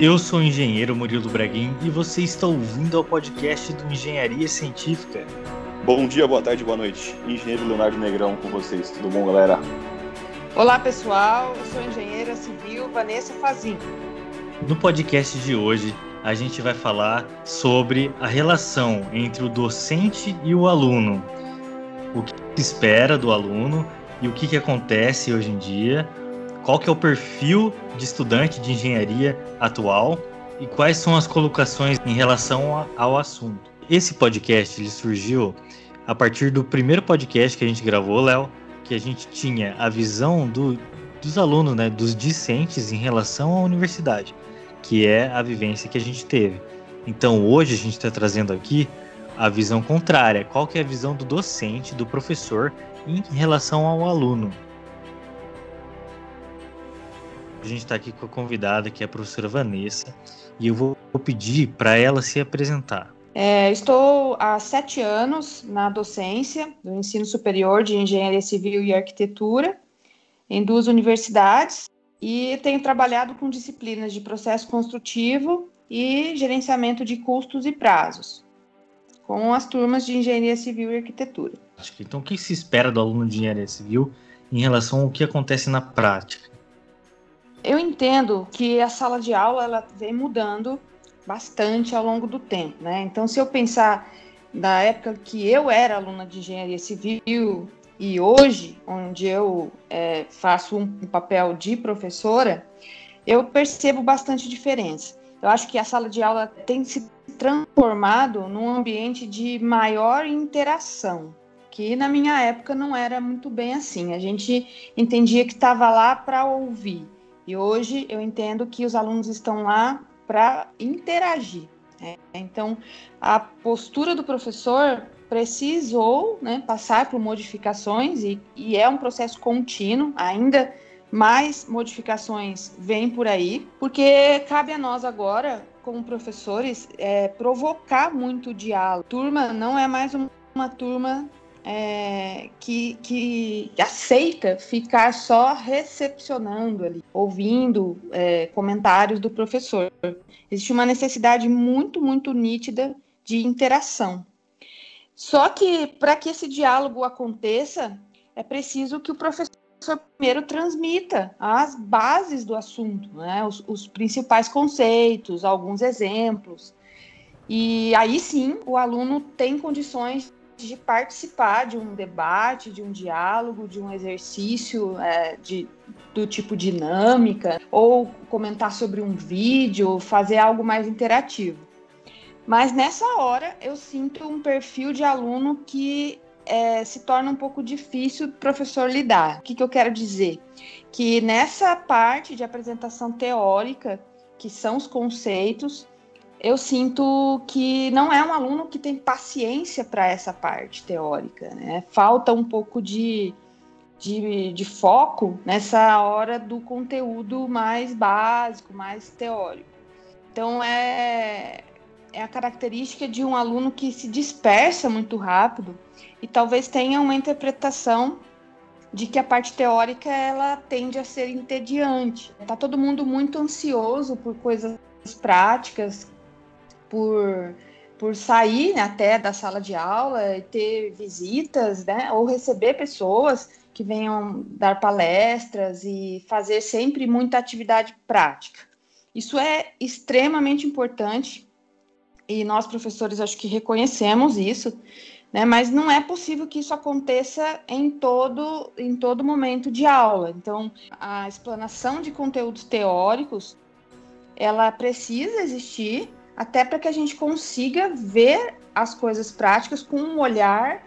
Eu sou o engenheiro Murilo Braguin e você está ouvindo ao podcast do Engenharia Científica. Bom dia, boa tarde, boa noite. Engenheiro Leonardo Negrão com vocês. Tudo bom, galera? Olá, pessoal. Eu sou a engenheira civil Vanessa Fazin. No podcast de hoje, a gente vai falar sobre a relação entre o docente e o aluno. O que se espera do aluno e o que, que acontece hoje em dia qual que é o perfil de estudante de engenharia atual e quais são as colocações em relação ao assunto. Esse podcast ele surgiu a partir do primeiro podcast que a gente gravou, Léo, que a gente tinha a visão do, dos alunos, né, dos discentes em relação à universidade, que é a vivência que a gente teve. Então hoje a gente está trazendo aqui a visão contrária, qual que é a visão do docente, do professor em relação ao aluno. A gente está aqui com a convidada, que é a professora Vanessa, e eu vou pedir para ela se apresentar. É, estou há sete anos na docência do ensino superior de engenharia civil e arquitetura em duas universidades e tenho trabalhado com disciplinas de processo construtivo e gerenciamento de custos e prazos com as turmas de engenharia civil e arquitetura. Então, o que se espera do aluno de engenharia civil em relação ao que acontece na prática? Eu entendo que a sala de aula ela vem mudando bastante ao longo do tempo, né? Então, se eu pensar da época que eu era aluna de engenharia civil e hoje, onde eu é, faço um, papel de professora, eu percebo bastante diferença. Eu acho que a sala de aula tem se transformado num ambiente de maior interação, que na minha época não era muito bem assim. A gente entendia que estava lá para ouvir. E hoje eu entendo que os alunos estão lá para interagir. Né? Então, a postura do professor precisou né, passar por modificações e, e, é um processo contínuo, ainda mais modificações vêm por aí, porque cabe a nós agora, como professores, é, provocar muito diálogo. Turma não é mais uma turma é, que, que aceita ficar só recepcionando ali, ouvindo é, comentários do professor. Existe uma necessidade muito, muito nítida de interação. Só que para que esse diálogo aconteça, é preciso que o professor primeiro transmita as bases do assunto, né? os, os principais conceitos, alguns exemplos. E aí sim o aluno tem condições de participar de um debate, de um diálogo, de um exercício é, de, do tipo dinâmica, ou comentar sobre um vídeo, fazer algo mais interativo. Mas nessa hora eu sinto um perfil de aluno que é, se torna um pouco difícil o professor lidar. O que, que eu quero dizer? Que nessa parte de apresentação teórica, que são os conceitos, eu sinto que não é um aluno que tem paciência para essa parte teórica, né? Falta um pouco de, de, de, foco nessa hora do conteúdo mais básico, mais teórico. Então, é, é a característica de um aluno que se dispersa muito rápido e talvez tenha uma interpretação de que a parte teórica ela tende a ser entediante. Tá todo mundo muito ansioso por coisas práticas, por, por sair até da sala de aula e ter visitas, né, ou receber pessoas que venham dar palestras e fazer sempre muita atividade prática. Isso é extremamente importante e nós professores acho que reconhecemos isso, né? Mas não é possível que isso aconteça em todo em todo momento de aula. Então, a explanação de conteúdos teóricos ela precisa existir, até para que a gente consiga ver as coisas práticas com um olhar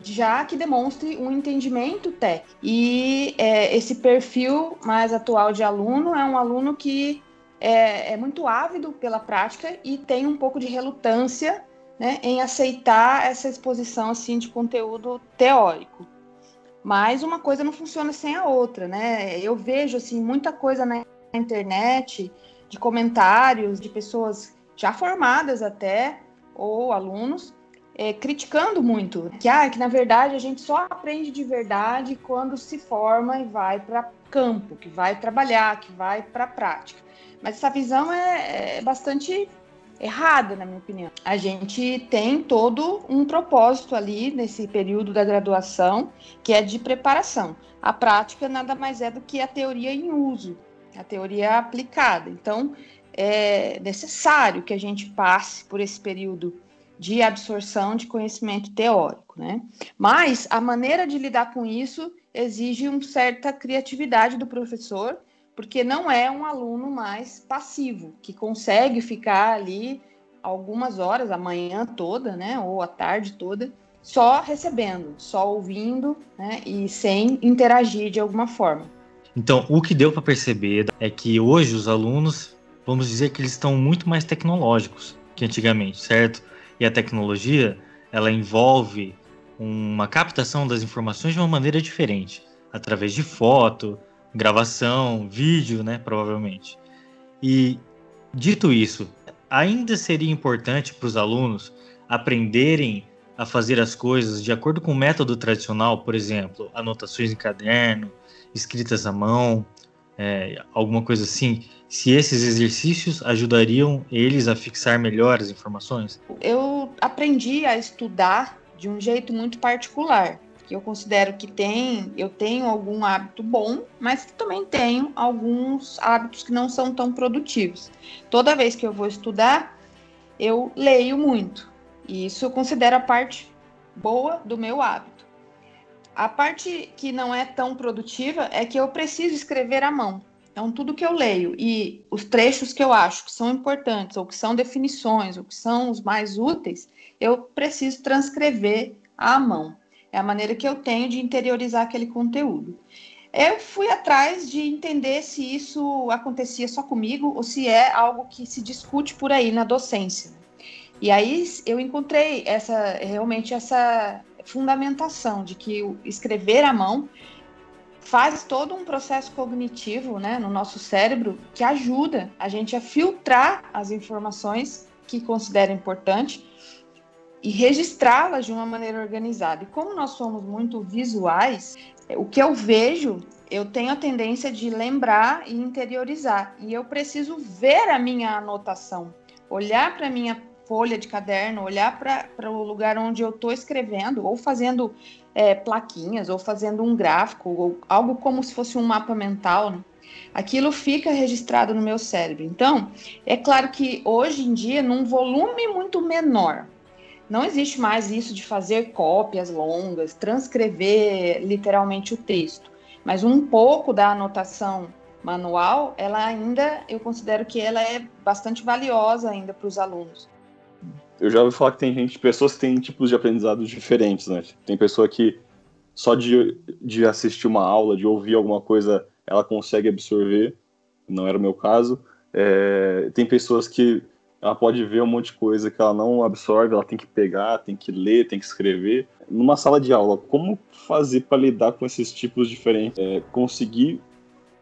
já que demonstre um entendimento técnico. E é, esse perfil mais atual de aluno é um aluno que é, é, muito ávido pela prática e tem um pouco de relutância né, em aceitar essa exposição assim de conteúdo teórico. Mas uma coisa não funciona sem a outra, né? Eu vejo assim muita coisa na internet de comentários de pessoas já formadas até, ou alunos, é, criticando muito, que, ah, que na verdade a gente só aprende de verdade quando se forma e vai para campo, que vai trabalhar, que vai para a prática. Mas essa visão é, é bastante errada, na minha opinião. A gente tem todo um propósito ali nesse período da graduação, que é de preparação. A prática nada mais é do que a teoria em uso, a teoria aplicada. Então, é necessário que a gente passe por esse período de absorção de conhecimento teórico, né? Mas a maneira de lidar com isso exige uma certa criatividade do professor porque não é um aluno mais passivo, que consegue ficar ali algumas horas, a manhã toda, né, ou a tarde toda, só recebendo, só ouvindo, né, e sem interagir de alguma forma. Então, o que deu para perceber é que hoje os alunos, vamos dizer que eles estão muito mais tecnológicos que antigamente, certo? E a tecnologia, ela envolve uma captação das informações de uma maneira diferente, através de foto, gravação, vídeo, né, provavelmente. E dito isso, ainda seria importante para os alunos aprenderem a fazer as coisas de acordo com o método tradicional, por exemplo, anotações em caderno, escritas à mão, é, alguma coisa assim, se esses exercícios ajudariam eles a fixar melhor as informações? Eu aprendi a estudar de um jeito muito particular que eu considero que tem, eu tenho algum hábito bom, mas também tenho alguns hábitos que não são tão produtivos. Toda vez que eu vou estudar, eu leio muito. E isso eu considero a parte boa do meu hábito. A parte que não é tão produtiva é que eu preciso escrever à mão. Então, tudo que eu leio e os trechos que eu acho que são importantes, ou que são definições, ou que são os mais úteis, eu preciso transcrever à mão. É a maneira que eu tenho de interiorizar aquele conteúdo. Eu fui atrás de entender se isso acontecia só comigo ou se é algo que se discute por aí na docência. E aí eu encontrei essa realmente essa fundamentação de que escrever à mão faz todo um processo cognitivo, né, no nosso cérebro que ajuda a gente a filtrar as informações que considera importante e registrá-las de uma maneira organizada. E como nós somos muito visuais, o que eu vejo, eu tenho a tendência de lembrar e interiorizar. E eu preciso ver a minha anotação, olhar para a minha folha de caderno, olhar para o lugar onde eu estou escrevendo, ou fazendo é, plaquinhas, ou fazendo um gráfico, ou algo como se fosse um mapa mental. Né? Aquilo fica registrado no meu cérebro. Então, é claro que hoje em dia, num volume muito menor, não existe mais isso de fazer cópias longas, transcrever literalmente o texto, mas um pouco da anotação manual, ela ainda, eu considero que ela é bastante valiosa ainda para os alunos. Eu já ouvi falar que tem gente, pessoas que têm tipos de aprendizados diferentes, né? Tem pessoa que só de, de assistir uma aula, de ouvir alguma coisa, ela consegue absorver. Não era o meu caso. É, tem pessoas que ela pode ver um monte de coisa que ela não absorve, ela tem que pegar, tem que ler, tem que escrever. Numa sala de aula, como fazer para lidar com esses tipos diferentes? É, conseguir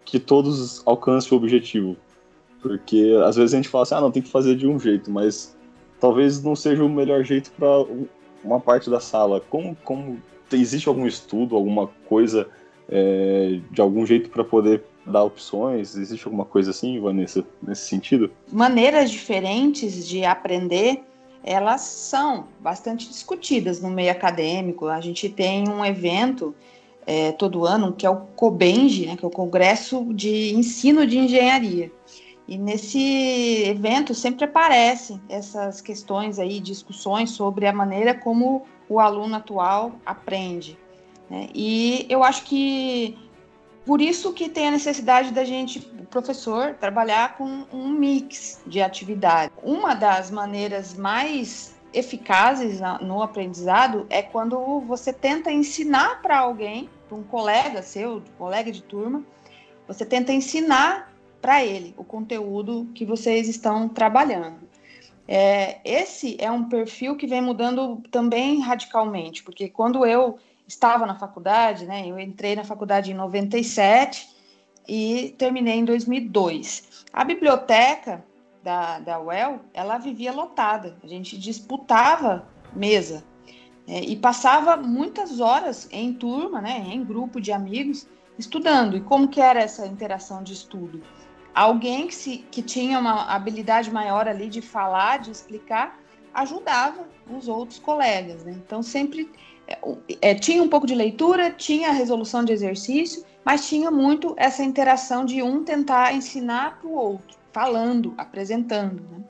que todos alcancem o objetivo. Porque às vezes a gente fala assim, ah, não, tem que fazer de um jeito, mas talvez não seja o melhor jeito para uma parte da sala. Como, como existe algum estudo, alguma coisa é, de algum jeito para poder dar opções? Existe alguma coisa assim, Vanessa, nesse sentido? Maneiras diferentes de aprender, elas são bastante discutidas no meio acadêmico. A gente tem um evento é, todo ano que é o COBENGE, né, que é o Congresso de Ensino de Engenharia. E nesse evento sempre aparecem essas questões aí, discussões sobre a maneira como o aluno atual aprende. Né? E eu acho que por isso que tem a necessidade da gente, professor, trabalhar com um mix de atividade. Uma das maneiras mais eficazes no aprendizado é quando você tenta ensinar para alguém, para um colega seu, colega de turma, você tenta ensinar para ele o conteúdo que vocês estão trabalhando. É, esse é um perfil que vem mudando também radicalmente, porque quando eu estava na faculdade, né? Eu entrei na faculdade em 97 e terminei em 2002. A biblioteca da, da UEL, ela vivia lotada. A gente disputava mesa é, e passava muitas horas em turma, né? Em grupo de amigos estudando. E como que era essa interação de estudo? Alguém que, se, que tinha uma habilidade maior ali de falar, de explicar, ajudava os outros colegas. Né? Então, sempre é, é, tinha um pouco de leitura, tinha a resolução de exercício, mas tinha muito essa interação de um tentar ensinar para o outro, falando, apresentando. Né?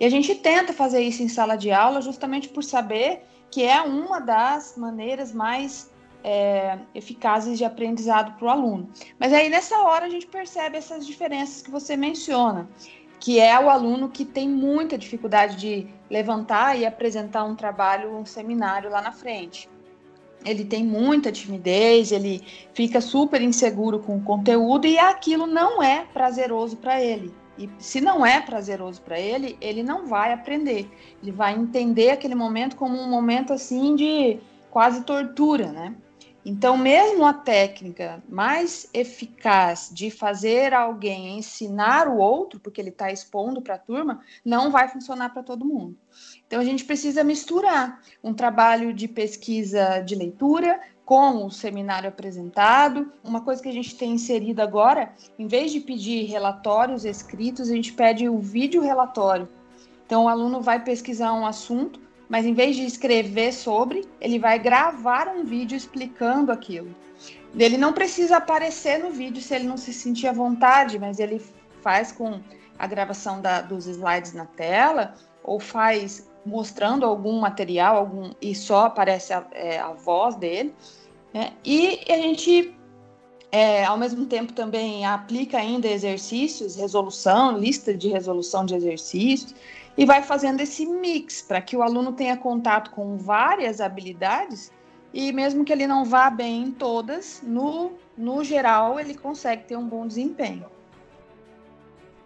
E a gente tenta fazer isso em sala de aula justamente por saber que é uma das maneiras mais é, eficazes de aprendizado para o aluno. Mas aí nessa hora a gente percebe essas diferenças que você menciona, que é o aluno que tem muita dificuldade de levantar e apresentar um trabalho, um seminário lá na frente. Ele tem muita timidez, ele fica super inseguro com o conteúdo e aquilo não é prazeroso para ele. E se não é prazeroso para ele, ele não vai aprender. Ele vai entender aquele momento como um momento assim de quase tortura, né? Então, mesmo a técnica mais eficaz de fazer alguém ensinar o outro, porque ele está expondo para a turma, não vai funcionar para todo mundo. Então, a gente precisa misturar um trabalho de pesquisa de leitura com o seminário apresentado. Uma coisa que a gente tem inserido agora, em vez de pedir relatórios escritos, a gente pede o vídeo relatório. Então, o aluno vai pesquisar um assunto mas em vez de escrever sobre, ele vai gravar um vídeo explicando aquilo. Ele não precisa aparecer no vídeo se ele não se sentir à vontade, mas ele faz com a gravação da, dos slides na tela ou faz mostrando algum material, algum e só aparece a, é, a voz dele. Né? E a gente, é, ao mesmo tempo, também aplica ainda exercícios, resolução, lista de resolução de exercícios e vai fazendo esse mix para que o aluno tenha contato com várias habilidades e mesmo que ele não vá bem em todas, no, no geral ele consegue ter um bom desempenho.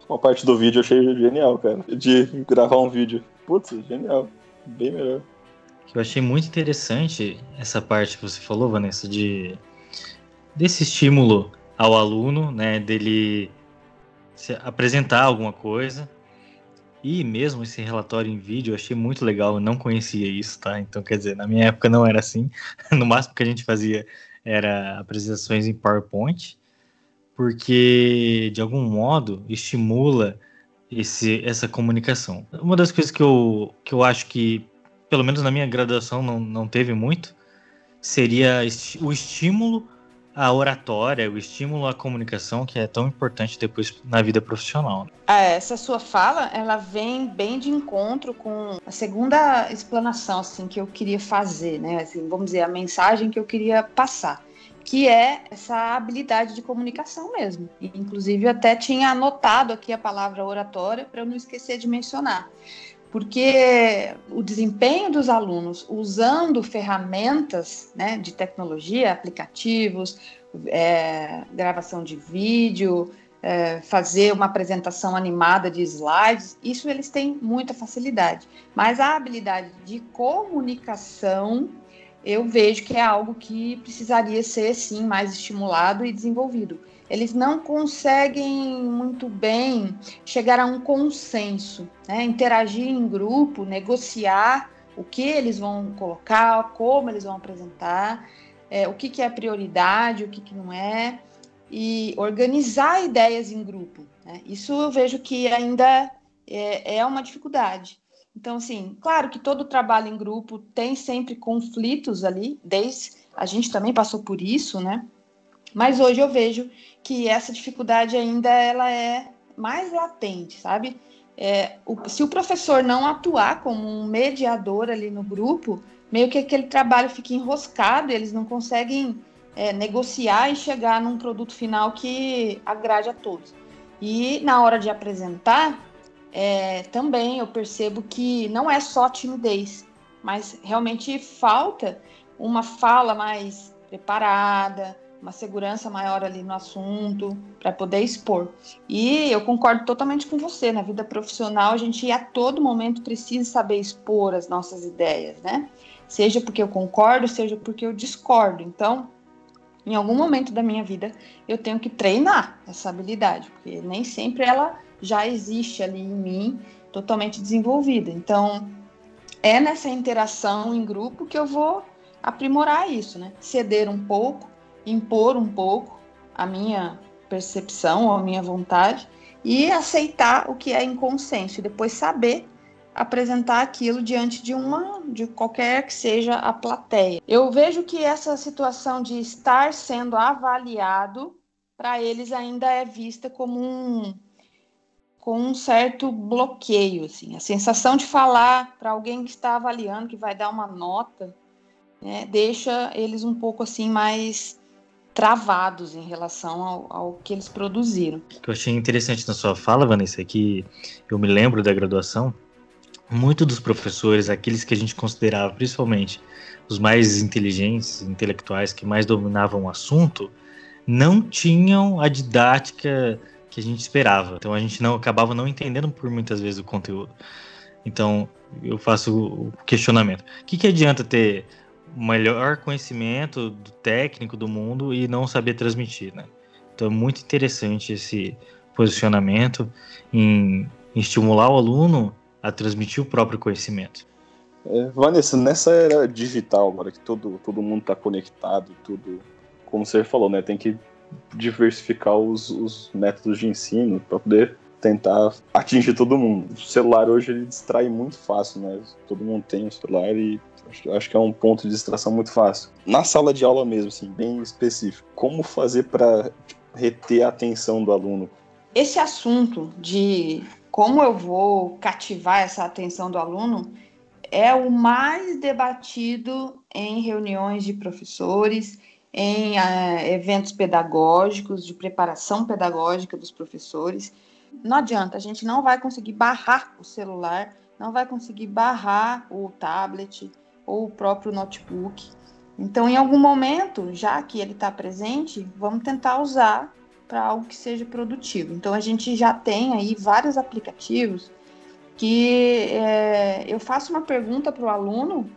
Uma parte do vídeo eu achei genial, cara. De gravar um vídeo. Putz, genial. Bem melhor. Eu achei muito interessante essa parte que você falou, Vanessa, de desse estímulo ao aluno, né, dele apresentar alguma coisa e mesmo esse relatório em vídeo eu achei muito legal, eu não conhecia isso, tá? Então, quer dizer, na minha época não era assim. No máximo que a gente fazia era apresentações em PowerPoint, porque de algum modo estimula esse, essa comunicação. Uma das coisas que eu, que eu acho que, pelo menos na minha graduação, não, não teve muito, seria o estímulo a oratória, o estímulo à comunicação, que é tão importante depois na vida profissional. É, essa sua fala, ela vem bem de encontro com a segunda explanação assim que eu queria fazer, né? Assim, vamos dizer a mensagem que eu queria passar, que é essa habilidade de comunicação mesmo. Inclusive eu até tinha anotado aqui a palavra oratória para eu não esquecer de mencionar porque o desempenho dos alunos usando ferramentas né, de tecnologia, aplicativos, é, gravação de vídeo, é, fazer uma apresentação animada de slides, isso eles têm muita facilidade. Mas a habilidade de comunicação, eu vejo que é algo que precisaria ser, sim, mais estimulado e desenvolvido eles não conseguem muito bem chegar a um consenso, né? interagir em grupo, negociar o que eles vão colocar, como eles vão apresentar, é, o que, que é prioridade, o que, que não é, e organizar ideias em grupo. Né? Isso eu vejo que ainda é, é uma dificuldade. Então, assim, claro que todo trabalho em grupo tem sempre conflitos ali, desde a gente também passou por isso, né? Mas hoje eu vejo que essa dificuldade ainda ela é mais latente, sabe? É, o, se o professor não atuar como um mediador ali no grupo, meio que aquele trabalho fica enroscado, eles não conseguem é, negociar e chegar num produto final que agrade a todos. E na hora de apresentar, é, também eu percebo que não é só timidez, mas realmente falta uma fala mais preparada, uma segurança maior ali no assunto, para poder expor. E eu concordo totalmente com você, na vida profissional a gente a todo momento precisa saber expor as nossas ideias, né? Seja porque eu concordo, seja porque eu discordo. Então, em algum momento da minha vida, eu tenho que treinar essa habilidade, porque nem sempre ela já existe ali em mim totalmente desenvolvida. Então, é nessa interação em grupo que eu vou aprimorar isso, né? Ceder um pouco impor um pouco a minha percepção ou a minha vontade e aceitar o que é em consenso e depois saber apresentar aquilo diante de uma de qualquer que seja a plateia. Eu vejo que essa situação de estar sendo avaliado para eles ainda é vista como um com um certo bloqueio, assim, a sensação de falar para alguém que está avaliando, que vai dar uma nota, né, deixa eles um pouco assim mais travados em relação ao, ao, que eles produziram. O que eu achei interessante na sua fala, Vanessa, é que eu me lembro da graduação, muitos dos professores, aqueles que a gente considerava principalmente os mais inteligentes, intelectuais, que mais dominavam o assunto, não tinham a didática que a gente esperava. Então a gente não acabava não entendendo por muitas vezes o conteúdo. Então eu faço o questionamento: o que, que adianta ter melhor conhecimento do técnico do mundo e não saber transmitir, né? Então é muito interessante esse posicionamento em, em estimular o aluno a transmitir o próprio conhecimento. É, Vanessa, nessa era digital, agora que todo, todo mundo está conectado, tudo, como você falou, né, tem que diversificar os, os métodos de ensino para poder tentar atingir todo mundo. O celular hoje ele distrai muito fácil, né? Todo mundo tem um celular e acho, acho que é um ponto de distração muito fácil. Na sala de aula mesmo, assim, bem específico, como fazer para tipo, reter a atenção do aluno? Esse assunto de como eu vou cativar essa atenção do aluno é o mais debatido em reuniões de professores em uh, eventos pedagógicos, de preparação pedagógica dos professores. Não adianta, a gente não vai conseguir barrar o celular, não vai conseguir barrar o tablet ou o próprio notebook. Então, em algum momento, já que ele está presente, vamos tentar usar para algo que seja produtivo. Então, a gente já tem aí vários aplicativos que é, eu faço uma pergunta para o aluno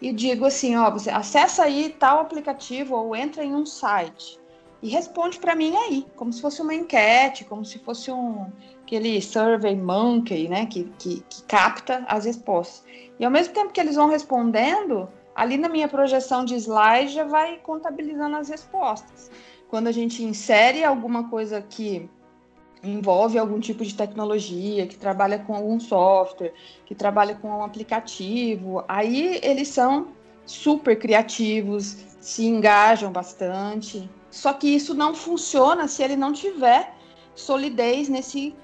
e digo assim, ó, você acessa aí tal aplicativo ou entra em um site e responde para mim aí, como se fosse uma enquete, como se fosse um aquele survey monkey, né, que, que, que capta as respostas. E ao mesmo tempo que eles vão respondendo, ali na minha projeção de slide já vai contabilizando as respostas. Quando a gente insere alguma coisa que envolve algum tipo de tecnologia, que trabalha com algum software, que trabalha com um aplicativo, aí eles são super criativos, se engajam bastante. Só que isso não funciona se ele não tiver solidez nesse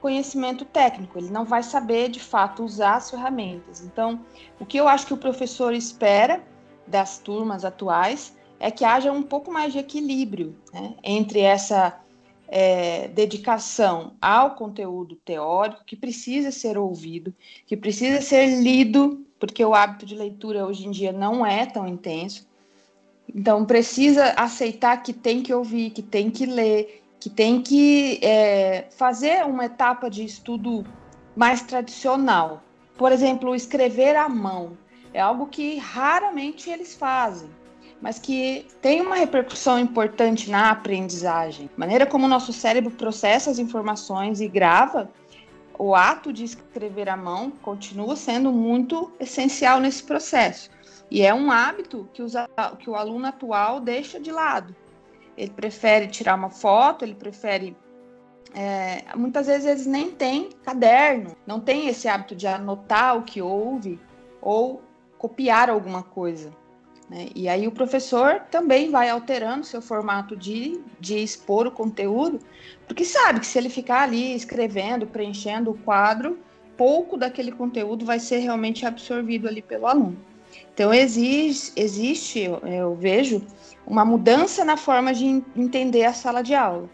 conhecimento técnico, ele não vai saber de fato usar as ferramentas. Então, o que eu acho que o professor espera das turmas atuais é que haja um pouco mais de equilíbrio né, entre essa é, dedicação ao conteúdo teórico que precisa ser ouvido, que precisa ser lido, porque o hábito de leitura hoje em dia não é tão intenso. Então, precisa aceitar que tem que ouvir, que tem que ler, que tem que é, fazer uma etapa de estudo mais tradicional. Por exemplo, escrever à mão é algo que raramente eles fazem mas que tem uma repercussão importante na aprendizagem. A maneira como o nosso cérebro processa as informações e grava, o ato de escrever à mão continua sendo muito essencial nesse processo. E é um hábito que, usa, que o aluno atual deixa de lado. Ele prefere tirar uma foto, ele prefere. É, muitas vezes eles nem têm caderno, não tem esse hábito de anotar o que ouve ou copiar alguma coisa. Né? E aí o professor também vai alterando seu formato de, de expor o conteúdo, porque sabe que se ele ficar ali escrevendo, preenchendo o quadro, pouco daquele conteúdo vai ser realmente absorvido ali pelo aluno. Então existe, existe eu vejo, uma mudança na forma de entender a sala de aula.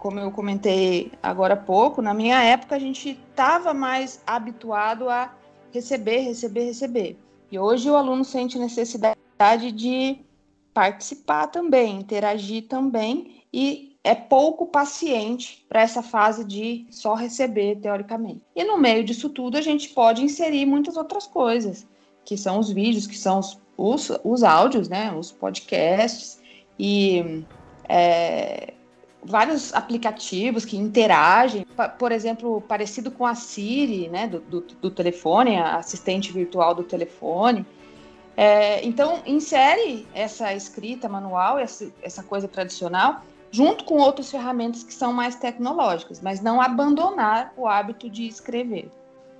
Como eu comentei agora há pouco, na minha época a gente estava mais habituado a receber, receber, receber. E hoje o aluno sente necessidade de participar também, interagir também e é pouco paciente para essa fase de só receber teoricamente. E no meio disso tudo a gente pode inserir muitas outras coisas, que são os vídeos, que são os, os, os áudios, né, os podcasts e é, vários aplicativos que interagem, por exemplo, parecido com a Siri, né, do, do, do telefone, a assistente virtual do telefone. É, então, insere essa escrita manual, essa, essa coisa tradicional, junto com outras ferramentas que são mais tecnológicas, mas não abandonar o hábito de escrever.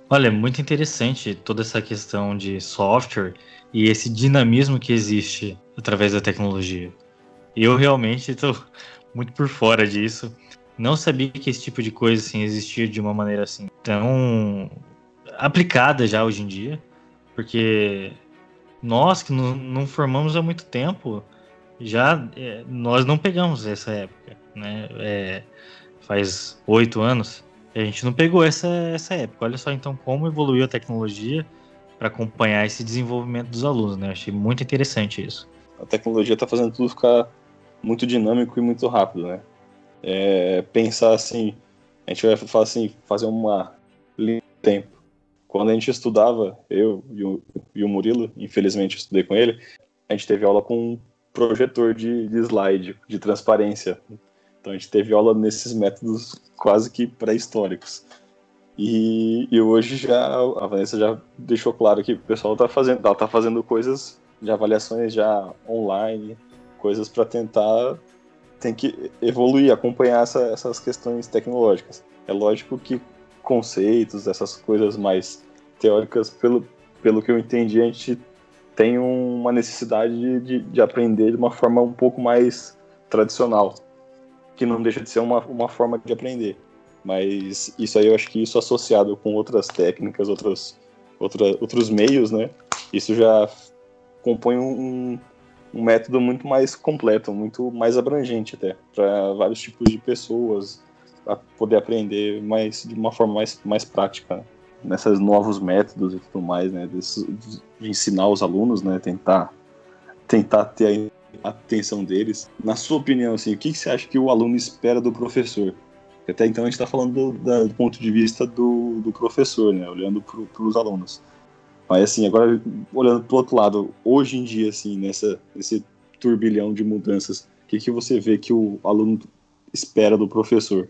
Olha, é muito interessante toda essa questão de software e esse dinamismo que existe através da tecnologia. Eu realmente estou muito por fora disso. Não sabia que esse tipo de coisa assim, existia de uma maneira assim tão aplicada já hoje em dia, porque nós que não, não formamos há muito tempo, já é, nós não pegamos essa época, né? É, faz oito anos a gente não pegou essa, essa época. Olha só então como evoluiu a tecnologia para acompanhar esse desenvolvimento dos alunos, né? Achei muito interessante isso. A tecnologia está fazendo tudo ficar muito dinâmico e muito rápido, né? É, pensar assim, a gente vai falar assim, fazer uma linha de tempo. Quando a gente estudava, eu e o, e o Murilo, infelizmente estudei com ele, a gente teve aula com um projetor de, de slide, de transparência. Então a gente teve aula nesses métodos quase que pré-históricos. E, e, hoje já a Vanessa já deixou claro que o pessoal está fazendo, tá fazendo coisas de avaliações já online, coisas para tentar tem que evoluir, acompanhar essa, essas questões tecnológicas. É lógico que conceitos, essas coisas mais teóricas, pelo, pelo que eu entendi, a gente tem uma necessidade de, de, de aprender de uma forma um pouco mais tradicional que não deixa de ser uma, uma forma de aprender. Mas isso aí eu acho que isso associado com outras técnicas, outros, outra, outros meios, né? Isso já compõe um, um método muito mais completo, muito mais abrangente até, para vários tipos de pessoas, para poder aprender mais, de uma forma mais, mais prática. Né? Nesses novos métodos e tudo mais, né? De ensinar os alunos, né? Tentar, tentar ter a atenção deles. Na sua opinião, assim, o que, você acha que o aluno espera do professor? Até então a gente está falando do, do, ponto de vista do, do professor, né? Olhando para os alunos. Mas assim, agora olhando para o outro lado, hoje em dia, assim, nessa, nesse turbilhão de mudanças, o que, que você vê que o aluno espera do professor?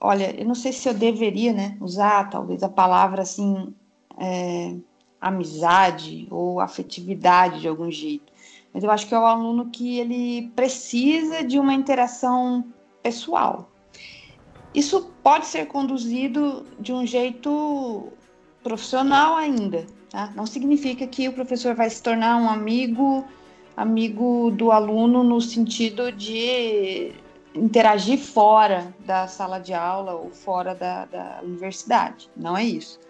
Olha, eu não sei se eu deveria, né, usar talvez a palavra assim, é, amizade ou afetividade de algum jeito mas eu acho que é o aluno que ele precisa de uma interação pessoal. Isso pode ser conduzido de um jeito profissional ainda, tá? Não significa que o professor vai se tornar um amigo amigo do aluno no sentido de interagir fora da sala de aula ou fora da, da universidade. Não é isso.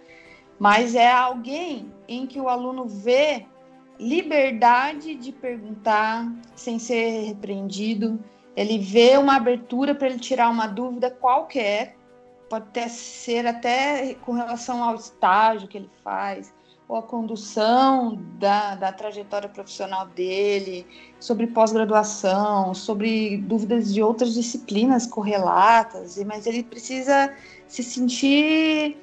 Mas é alguém em que o aluno vê liberdade de perguntar sem ser repreendido. Ele vê uma abertura para ele tirar uma dúvida qualquer, pode até ser até com relação ao estágio que ele faz, ou a condução da, da trajetória profissional dele, sobre pós-graduação, sobre dúvidas de outras disciplinas correlatas, mas ele precisa se sentir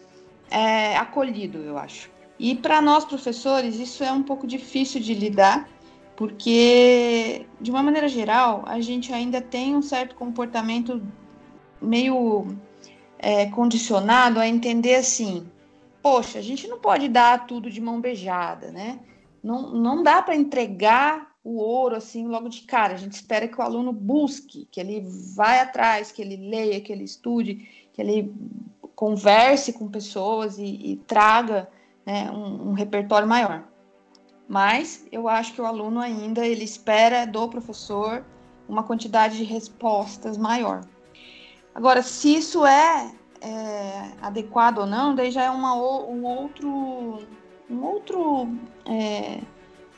é, acolhido, eu acho. E para nós professores, isso é um pouco difícil de lidar, porque, de uma maneira geral, a gente ainda tem um certo comportamento meio é, condicionado a entender assim: poxa, a gente não pode dar tudo de mão beijada, né? Não, não dá para entregar o ouro assim logo de cara. A gente espera que o aluno busque, que ele vai atrás, que ele leia, que ele estude, que ele converse com pessoas e, e traga né, um, um repertório maior. Mas eu acho que o aluno ainda ele espera do professor uma quantidade de respostas maior. Agora, se isso é, é adequado ou não, daí já é uma, um outro um outro é,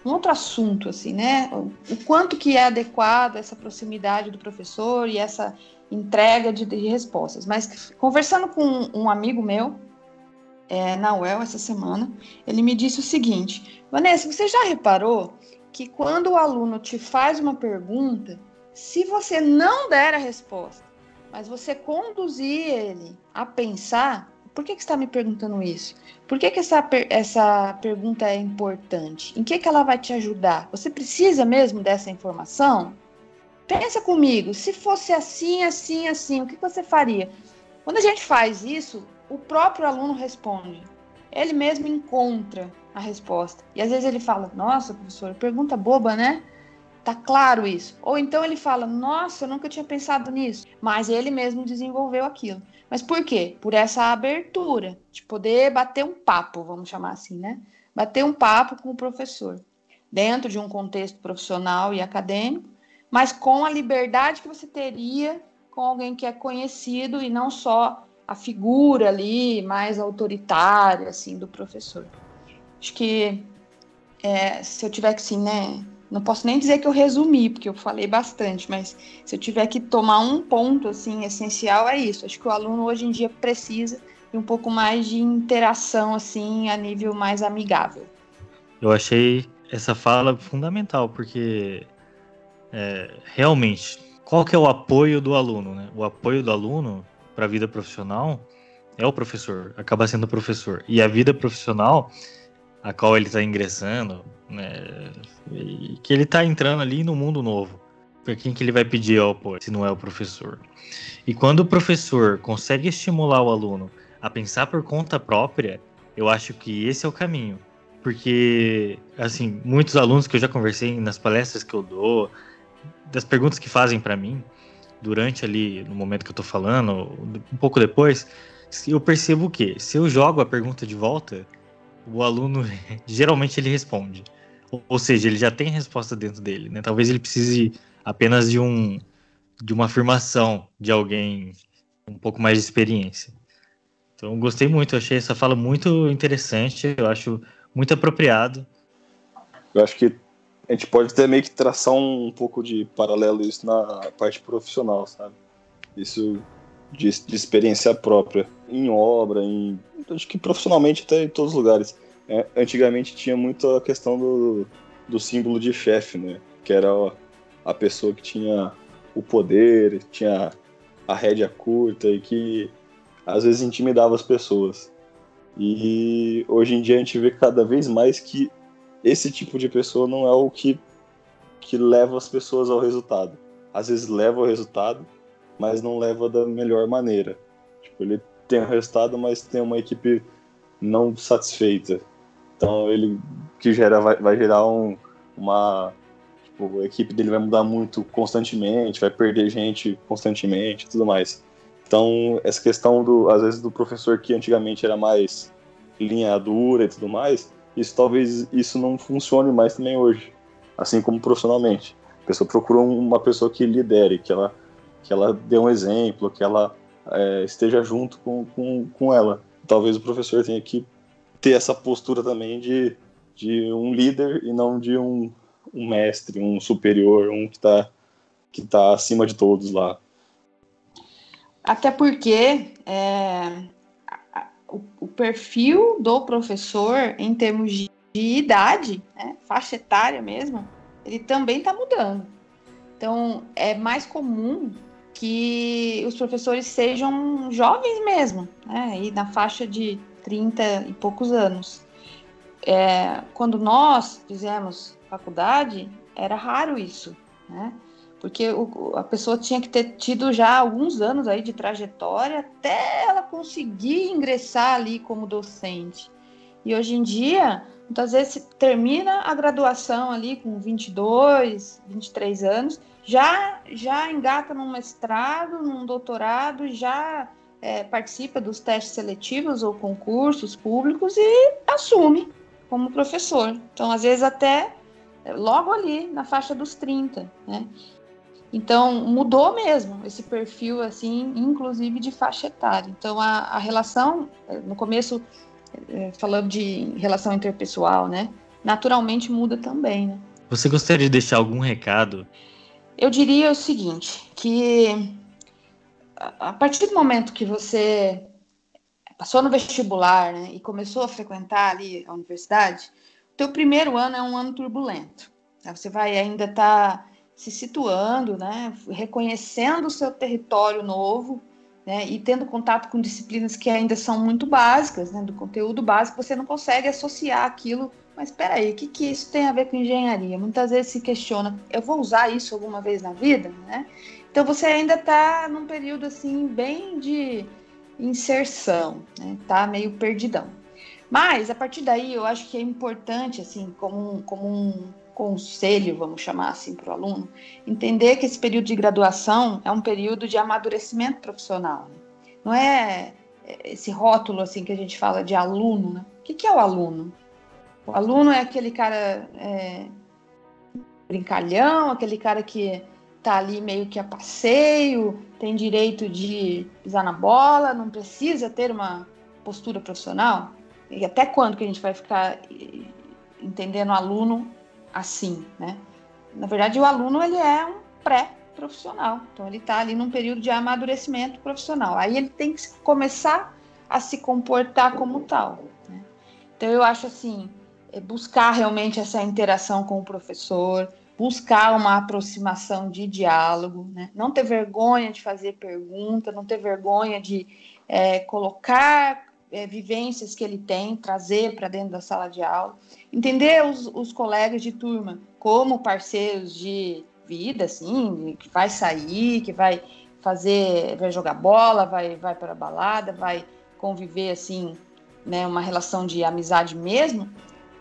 um outro assunto assim, né? O quanto que é adequado essa proximidade do professor e essa entrega de, de respostas. Mas conversando com um amigo meu, é, na UEL essa semana, ele me disse o seguinte: Vanessa, você já reparou que quando o aluno te faz uma pergunta, se você não der a resposta, mas você conduzir ele a pensar, por que, que está me perguntando isso? Por que, que essa, essa pergunta é importante? Em que, que ela vai te ajudar? Você precisa mesmo dessa informação? Pensa comigo, se fosse assim, assim, assim, o que você faria? Quando a gente faz isso, o próprio aluno responde. Ele mesmo encontra a resposta. E às vezes ele fala: Nossa, professor, pergunta boba, né? Tá claro isso. Ou então ele fala: Nossa, eu nunca tinha pensado nisso. Mas ele mesmo desenvolveu aquilo. Mas por quê? Por essa abertura de poder bater um papo, vamos chamar assim, né? Bater um papo com o professor, dentro de um contexto profissional e acadêmico, mas com a liberdade que você teria com alguém que é conhecido e não só a figura ali mais autoritária assim do professor. Acho que é, se eu tiver que sim, né, não posso nem dizer que eu resumi, porque eu falei bastante, mas se eu tiver que tomar um ponto assim essencial é isso. Acho que o aluno hoje em dia precisa de um pouco mais de interação assim a nível mais amigável. Eu achei essa fala fundamental, porque é, realmente qual que é o apoio do aluno, né? O apoio do aluno para a vida profissional é o professor, acaba sendo o professor. E a vida profissional a qual ele está ingressando, né? Que ele está entrando ali no mundo novo. Para quem que ele vai pedir apoio, se não é o professor? E quando o professor consegue estimular o aluno a pensar por conta própria, eu acho que esse é o caminho. Porque, assim, muitos alunos que eu já conversei nas palestras que eu dou, das perguntas que fazem para mim, durante ali, no momento que eu tô falando, um pouco depois, eu percebo o quê? Se eu jogo a pergunta de volta, o aluno geralmente ele responde. Ou seja, ele já tem resposta dentro dele, né? Talvez ele precise apenas de um de uma afirmação de alguém um pouco mais de experiência. Então, gostei muito, achei essa fala muito interessante, eu acho muito apropriado. Eu acho que a gente pode até meio que traçar um, pouco de paralelo isso na parte profissional, sabe? Isso de, de experiência própria, em obra, em acho que profissionalmente até em todos os lugares. É, antigamente tinha muito a questão do, do símbolo de chefe, né? Que era a pessoa que tinha o poder, tinha a rédea curta e que às vezes intimidava as pessoas. E hoje em dia a gente vê cada vez mais que esse tipo de pessoa não é o que, que leva as pessoas ao resultado. Às vezes leva ao resultado, mas não leva da melhor maneira. Tipo, ele tem o resultado, mas tem uma equipe não satisfeita. Então ele que gera vai, vai gerar um, uma tipo, a equipe dele vai mudar muito constantemente, vai perder gente constantemente, tudo mais. Então essa questão do às vezes do professor que antigamente era mais linha dura e tudo mais, isso talvez isso não funcione mais também hoje, assim como profissionalmente. A pessoa procura uma pessoa que lidere, que ela que ela dê um exemplo, que ela é, esteja junto com, com, com ela. Talvez o professor tenha que ter essa postura também de, de um líder e não de um, um mestre, um superior, um que está que tá acima de todos lá. Até porque é, o, o, perfil do professor, em termos de, de idade, né, faixa etária mesmo, ele também está mudando. Então, é mais comum que os professores sejam jovens mesmo, né? E na faixa de 30 e poucos anos. É, quando nós fizemos faculdade, era raro isso, né? Porque o, a pessoa tinha que ter tido já alguns anos aí de trajetória até ela conseguir ingressar ali como docente. E hoje em dia, muitas vezes termina a graduação ali com 22, 23 anos já, já engata num mestrado, num doutorado, já é, participa dos testes seletivos ou concursos públicos e assume como professor. Então, às vezes, até é, logo ali, na faixa dos 30, né? Então, mudou mesmo esse perfil, assim, inclusive de faixa etária. Então, a, a relação, é, no começo, é, falando de relação interpessoal, né? Naturalmente muda também, né? Você gostaria de deixar algum recado eu diria o seguinte, que a partir do momento que você passou no vestibular né, e começou a frequentar ali a universidade, o teu primeiro ano é um ano turbulento. Né? Você vai ainda estar tá se situando, né, reconhecendo o seu território novo, né, e tendo contato com disciplinas que ainda são muito básicas, né, do conteúdo básico, você não consegue associar aquilo mas espera aí, o que, que isso tem a ver com engenharia? Muitas vezes se questiona, eu vou usar isso alguma vez na vida, né? Então você ainda está num período assim bem de inserção, né? Tá meio perdidão. Mas a partir daí eu acho que é importante assim, como um, como um, conselho, vamos chamar assim, para o aluno, entender que esse período de graduação é um período de amadurecimento profissional. Não é esse rótulo assim que a gente fala de aluno. Né? O que, que é o aluno? O aluno é aquele cara é, brincalhão, aquele cara que tá ali meio que a passeio, tem direito de pisar na bola, não precisa ter uma postura profissional. E até quando que a gente vai ficar entendendo o aluno assim, né? Na verdade, o aluno ele é um pré-profissional, então ele está ali num período de amadurecimento profissional. Aí ele tem que começar a se comportar como tal. Né? Então eu acho assim, é buscar realmente essa interação com o professor, buscar uma aproximação de diálogo, né? não ter vergonha de fazer pergunta, não ter vergonha de é, colocar é, vivências que ele tem, trazer para dentro da sala de aula, entender os, os, colegas de turma como parceiros de vida, assim, que vai sair, que vai fazer, vai jogar bola, vai, vai para a balada, vai conviver assim, né, uma relação de amizade mesmo,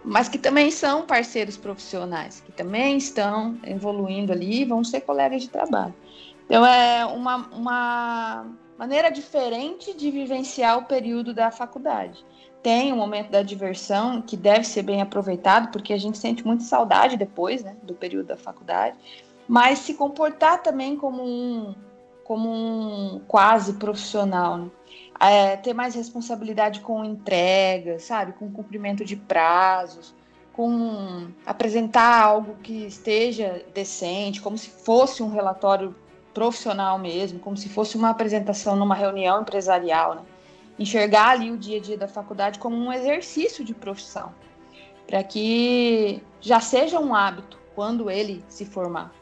mas que também são parceiros profissionais, que também estão evoluindo ali vão ser colegas de trabalho. Então, é uma, uma maneira diferente de vivenciar o período da faculdade. Tem o momento da diversão, que deve ser bem aproveitado, porque a gente sente muita saudade depois né, do período da faculdade, mas se comportar também como um, como um quase profissional. Né? é, ter mais responsabilidade com entrega, sabe? Com cumprimento de prazos, com apresentar algo que esteja decente, como se fosse um relatório profissional mesmo, como se fosse uma apresentação numa reunião empresarial, né? Enxergar ali o dia a dia da faculdade como um exercício de profissão, para que já seja um hábito quando ele se formar.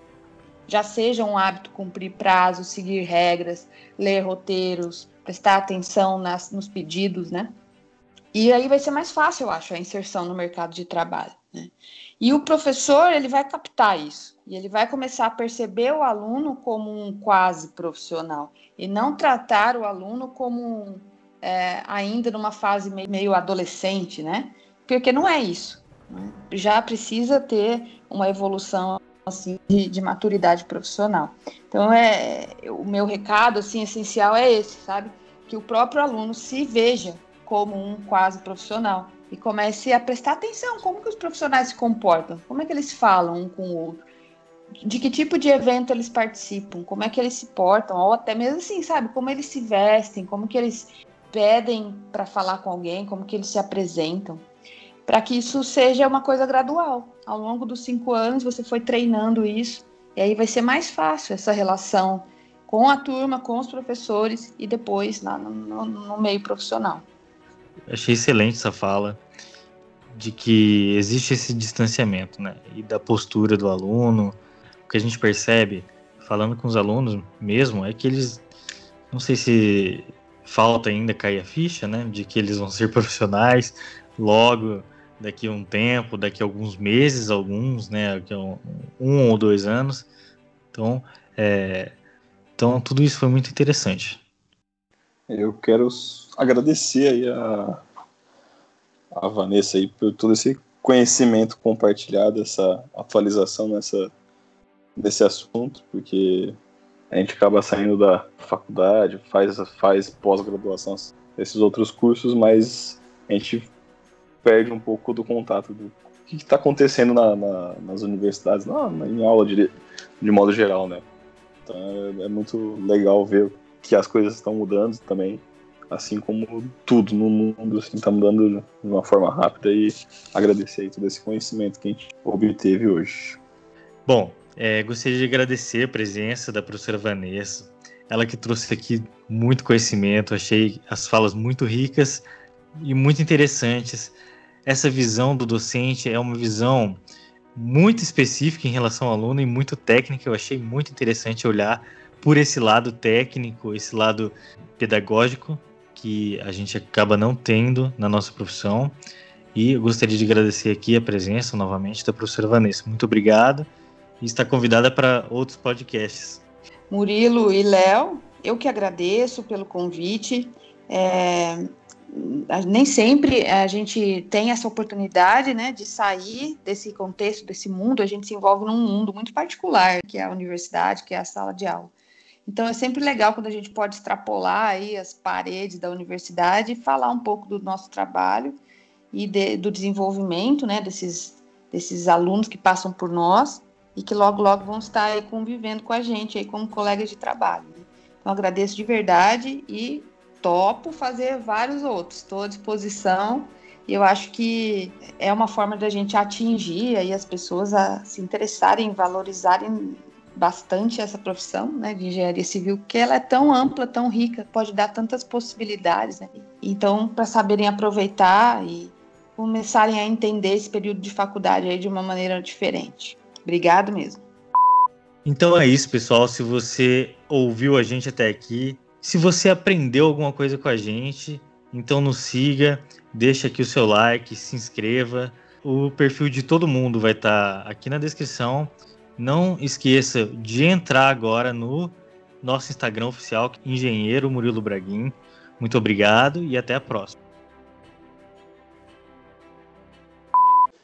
Já seja um hábito cumprir prazos, seguir regras, ler roteiros, prestar atenção nas, nos pedidos, né? E aí vai ser mais fácil, eu acho, a inserção no mercado de trabalho. Né? E o professor ele vai captar isso e ele vai começar a perceber o aluno como um quase profissional e não tratar o aluno como é, ainda numa fase meio, adolescente, né? Porque não é isso. Né? Já precisa ter uma evolução assim de, de, maturidade profissional. Então é o meu recado assim essencial é esse, sabe? Que o próprio aluno se veja como um quase profissional. E comece a prestar atenção como que os profissionais se comportam, como é que eles falam um com o outro, de que tipo de evento eles participam, como é que eles se portam, ou até mesmo assim, sabe, como eles se vestem, como que eles pedem para falar com alguém, como que eles se apresentam? Para que isso seja uma coisa gradual. Ao longo dos cinco anos, você foi treinando isso, e aí vai ser mais fácil essa relação com a turma, com os professores e depois no, no, no meio profissional. Achei excelente essa fala de que existe esse distanciamento, né? E da postura do aluno. O que a gente percebe, falando com os alunos mesmo, é que eles, não sei se falta ainda cair a ficha, né? De que eles vão ser profissionais logo daqui a um tempo, daqui a alguns meses, alguns, né, daqui a um, um ou dois anos. Então, é, então, tudo isso foi muito interessante. Eu quero agradecer aí a, a Vanessa aí por todo esse conhecimento compartilhado, essa atualização nessa, desse assunto, porque a gente acaba saindo da faculdade, faz, faz pós-graduação, esses outros cursos, mas a gente perde um pouco do contato do que está acontecendo na, na, nas universidades, na, em aula de, de modo geral, né? Então é, é, muito legal ver que as coisas estão mudando também, assim como tudo no mundo está assim, tá mudando de uma forma rápida e agradecer todo esse conhecimento que a gente obteve hoje. Bom, é, gostaria de agradecer a presença da professora Vanessa, ela que trouxe aqui muito conhecimento, achei as falas muito ricas e muito interessantes essa visão do docente é uma visão muito específica em relação ao aluno e muito técnica. Eu achei muito interessante olhar por esse lado técnico, esse lado pedagógico que a gente acaba não tendo na nossa profissão. E eu gostaria de agradecer aqui a presença novamente da professora Vanessa. Muito obrigado e está convidada para outros podcasts. Murilo e Léo, eu que agradeço pelo convite. É, nem sempre a gente tem essa oportunidade, né, de sair desse contexto, desse mundo. A gente se envolve num mundo muito particular, que é a universidade, que é a sala de aula. Então é sempre legal quando a gente pode extrapolar aí as paredes da universidade e falar um pouco do nosso trabalho e de, do desenvolvimento, né, desses desses alunos que passam por nós e que logo logo vão estar aí convivendo com a gente aí como colegas de trabalho. Então agradeço de verdade e topo fazer vários outros. Estou à disposição e eu acho que é uma forma da gente atingir aí as pessoas a se interessarem, valorizarem bastante essa profissão né, de engenharia civil, que ela é tão ampla, tão rica, pode dar tantas possibilidades. Né? Então, para saberem aproveitar e começarem a entender esse período de faculdade aí de uma maneira diferente. Obrigado mesmo. Então é isso, pessoal. Se você ouviu a gente até aqui, se você aprendeu alguma coisa com a gente, então nos siga, deixa aqui o seu like, se inscreva. O perfil de todo mundo vai estar tá aqui na descrição. Não esqueça de entrar agora no nosso Instagram oficial, Engenheiro Murilo Braguin. Muito obrigado e até a próxima.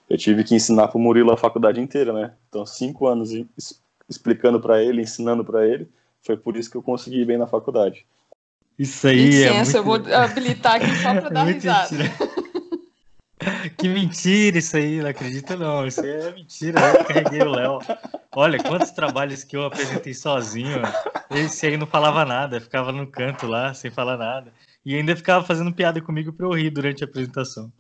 Eu tive que ensinar para o Murilo a faculdade inteira, né? Então, cinco anos explicando para ele, ensinando para ele. Foi por isso que eu consegui ir bem na faculdade. Isso aí Licença, é muito... eu vou habilitar aqui só para dar risada. que mentira isso aí, não acredito não. Isso é mentira, eu carreguei o Léo. Olha, quantos trabalhos que eu apresentei sozinho. Esse aí não falava nada, ficava no canto lá, sem falar nada. E ainda ficava fazendo piada comigo para eu rir durante a apresentação.